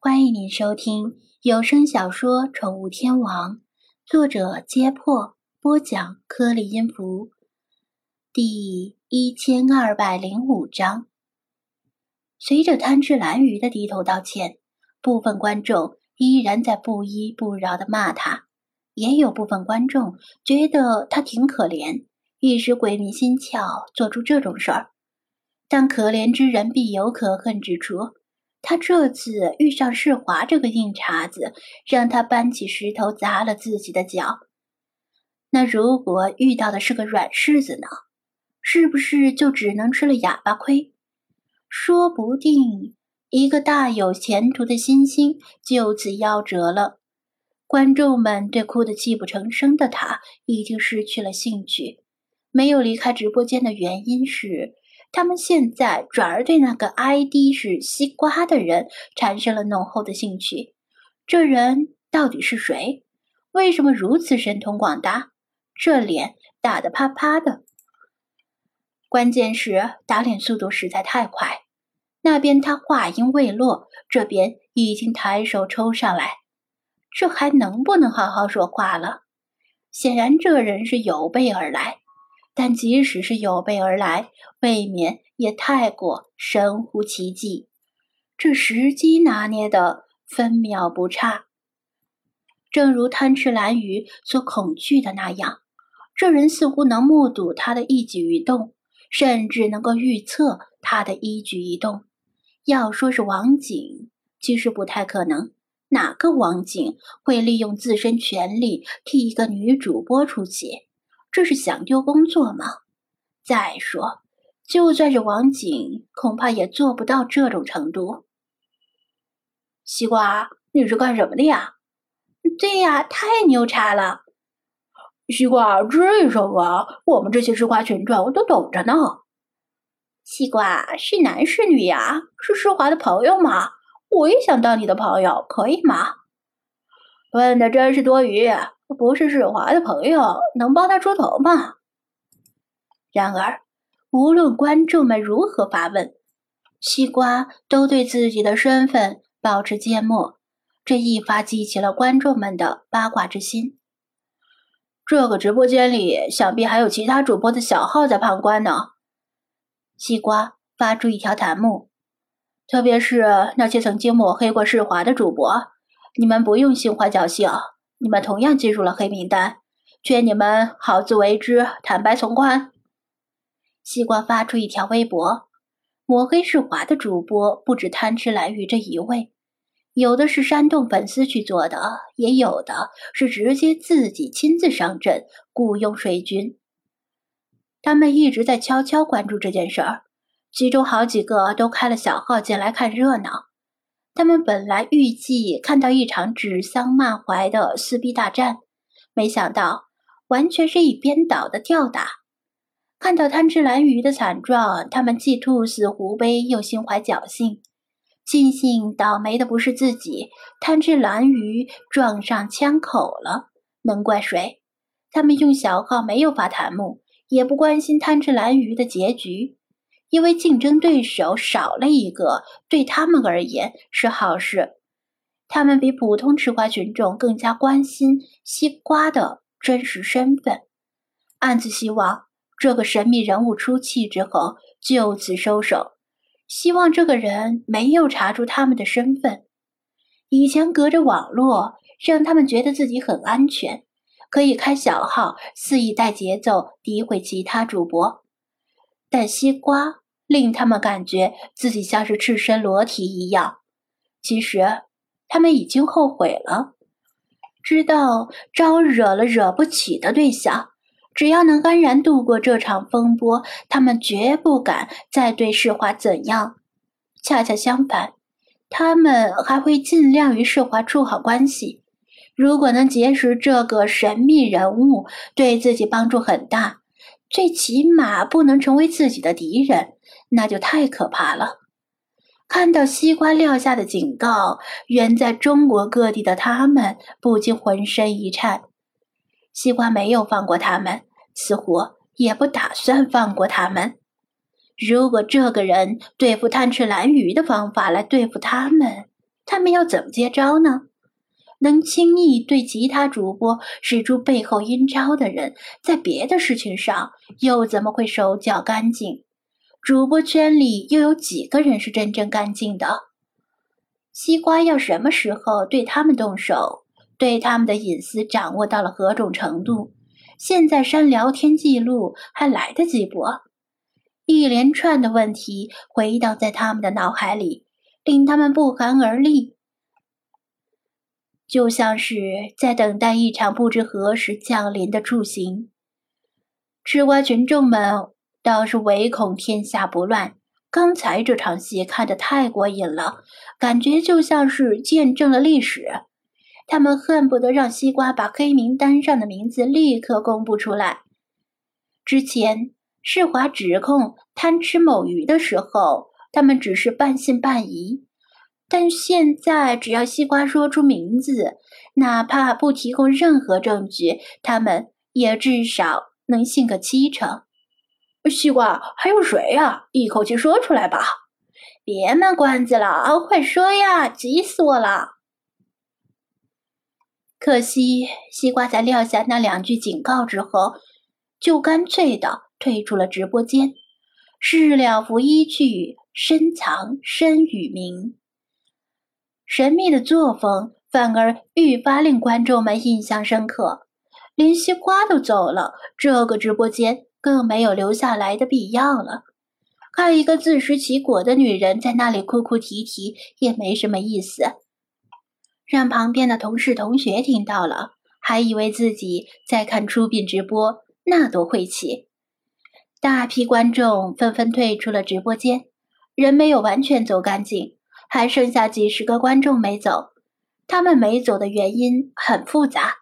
欢迎您收听有声小说《宠物天王》，作者：揭破，播讲：颗粒音符，第一千二百零五章。随着贪吃蓝鱼的低头道歉，部分观众依然在不依不饶的骂他，也有部分观众觉得他挺可怜，一时鬼迷心窍做出这种事儿。但可怜之人必有可恨之处。他这次遇上世华这个硬茬子，让他搬起石头砸了自己的脚。那如果遇到的是个软柿子呢？是不是就只能吃了哑巴亏？说不定一个大有前途的新星就此夭折了。观众们对哭得泣不成声的他已经失去了兴趣。没有离开直播间的原因是。他们现在转而对那个 ID 是西瓜的人产生了浓厚的兴趣。这人到底是谁？为什么如此神通广大？这脸打得啪啪的。关键是打脸速度实在太快。那边他话音未落，这边已经抬手抽上来。这还能不能好好说话了？显然这人是有备而来。但即使是有备而来，未免也太过神乎其技。这时机拿捏的分秒不差，正如贪吃蓝鱼所恐惧的那样，这人似乎能目睹他的一举一动，甚至能够预测他的一举一动。要说是王景，其实不太可能。哪个王景会利用自身权力替一个女主播出气？这是想丢工作吗？再说，就算是王景，恐怕也做不到这种程度。西瓜，你是干什么的呀？对呀，太牛叉了！西瓜，至于什么？我们这些吃瓜群众都懂着呢。西瓜是男是女呀？是施华的朋友吗？我也想当你的朋友，可以吗？问的真是多余。不是世华的朋友，能帮他出头吗？然而，无论观众们如何发问，西瓜都对自己的身份保持缄默，这一发激起了观众们的八卦之心。这个直播间里，想必还有其他主播的小号在旁观呢。西瓜发出一条弹幕，特别是那些曾经抹黑过世华的主播，你们不用心怀侥幸。你们同样进入了黑名单，劝你们好自为之，坦白从宽。西瓜发出一条微博，抹黑世华的主播不止贪吃蓝鱼这一位，有的是煽动粉丝去做的，也有的是直接自己亲自上阵雇佣水军。他们一直在悄悄关注这件事儿，其中好几个都开了小号进来看热闹。他们本来预计看到一场指桑骂槐的撕逼大战，没想到完全是一边倒的吊打。看到贪吃蓝鱼的惨状，他们既兔死狐悲，又心怀侥幸，庆幸倒霉的不是自己，贪吃蓝鱼撞上枪口了，能怪谁？他们用小号没有发弹幕，也不关心贪吃蓝鱼的结局。因为竞争对手少了一个，对他们而言是好事。他们比普通吃瓜群众更加关心西瓜的真实身份，暗自希望这个神秘人物出气之后就此收手，希望这个人没有查出他们的身份。以前隔着网络，让他们觉得自己很安全，可以开小号肆意带节奏诋毁其他主播。但西瓜令他们感觉自己像是赤身裸体一样。其实，他们已经后悔了，知道招惹了惹不起的对象，只要能安然度过这场风波，他们绝不敢再对世华怎样。恰恰相反，他们还会尽量与世华处好关系。如果能结识这个神秘人物，对自己帮助很大。最起码不能成为自己的敌人，那就太可怕了。看到西瓜撂下的警告，远在中国各地的他们不禁浑身一颤。西瓜没有放过他们，似乎也不打算放过他们。如果这个人对付贪吃蓝鱼的方法来对付他们，他们要怎么接招呢？能轻易对其他主播使出背后阴招的人，在别的事情上又怎么会手脚干净？主播圈里又有几个人是真正干净的？西瓜要什么时候对他们动手？对他们的隐私掌握到了何种程度？现在删聊天记录还来得及不？一连串的问题回荡在他们的脑海里，令他们不寒而栗，就像是在等待一场不知何时降临的处刑。吃瓜群众们倒是唯恐天下不乱，刚才这场戏看得太过瘾了，感觉就像是见证了历史。他们恨不得让西瓜把黑名单上的名字立刻公布出来。之前世华指控贪吃某鱼的时候，他们只是半信半疑；但现在只要西瓜说出名字，哪怕不提供任何证据，他们也至少能信个七成。西瓜，还有谁呀？一口气说出来吧！别卖关子了，快说呀！急死我了！可惜，西瓜在撂下那两句警告之后，就干脆的退出了直播间。事了拂衣去，深藏身与名。神秘的作风反而愈发令观众们印象深刻。连西瓜都走了，这个直播间更没有留下来的必要了。看一个自食其果的女人在那里哭哭啼啼，也没什么意思。让旁边的同事同学听到了，还以为自己在看出品直播，那多晦气！大批观众纷纷退出了直播间，人没有完全走干净，还剩下几十个观众没走。他们没走的原因很复杂，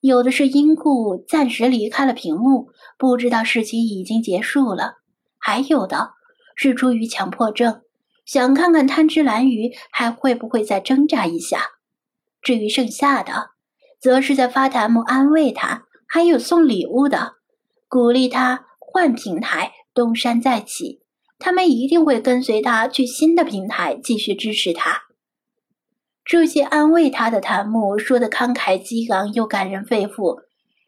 有的是因故暂时离开了屏幕，不知道事情已经结束了；还有的是出于强迫症，想看看贪吃蓝鱼还会不会再挣扎一下。至于剩下的，则是在发弹幕安慰他，还有送礼物的，鼓励他换平台东山再起。他们一定会跟随他去新的平台继续支持他。这些安慰他的弹幕说的慷慨激昂又感人肺腑，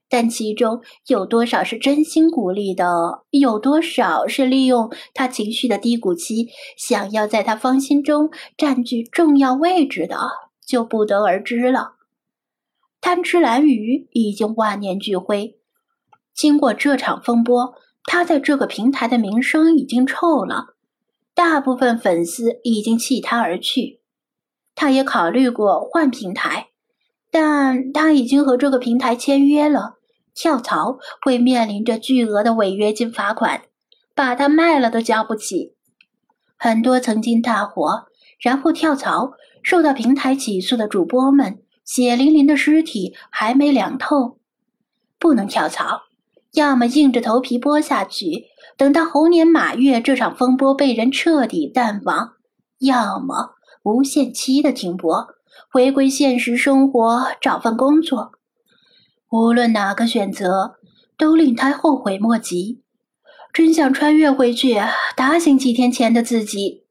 但其中有多少是真心鼓励的，有多少是利用他情绪的低谷期，想要在他芳心中占据重要位置的？就不得而知了。贪吃蓝鱼已经万念俱灰，经过这场风波，他在这个平台的名声已经臭了，大部分粉丝已经弃他而去。他也考虑过换平台，但他已经和这个平台签约了，跳槽会面临着巨额的违约金罚款，把他卖了都交不起。很多曾经大火，然后跳槽。受到平台起诉的主播们，血淋淋的尸体还没凉透，不能跳槽，要么硬着头皮播下去，等到猴年马月这场风波被人彻底淡忘；要么无限期的停播，回归现实生活，找份工作。无论哪个选择，都令他后悔莫及。真想穿越回去，打醒几天前的自己。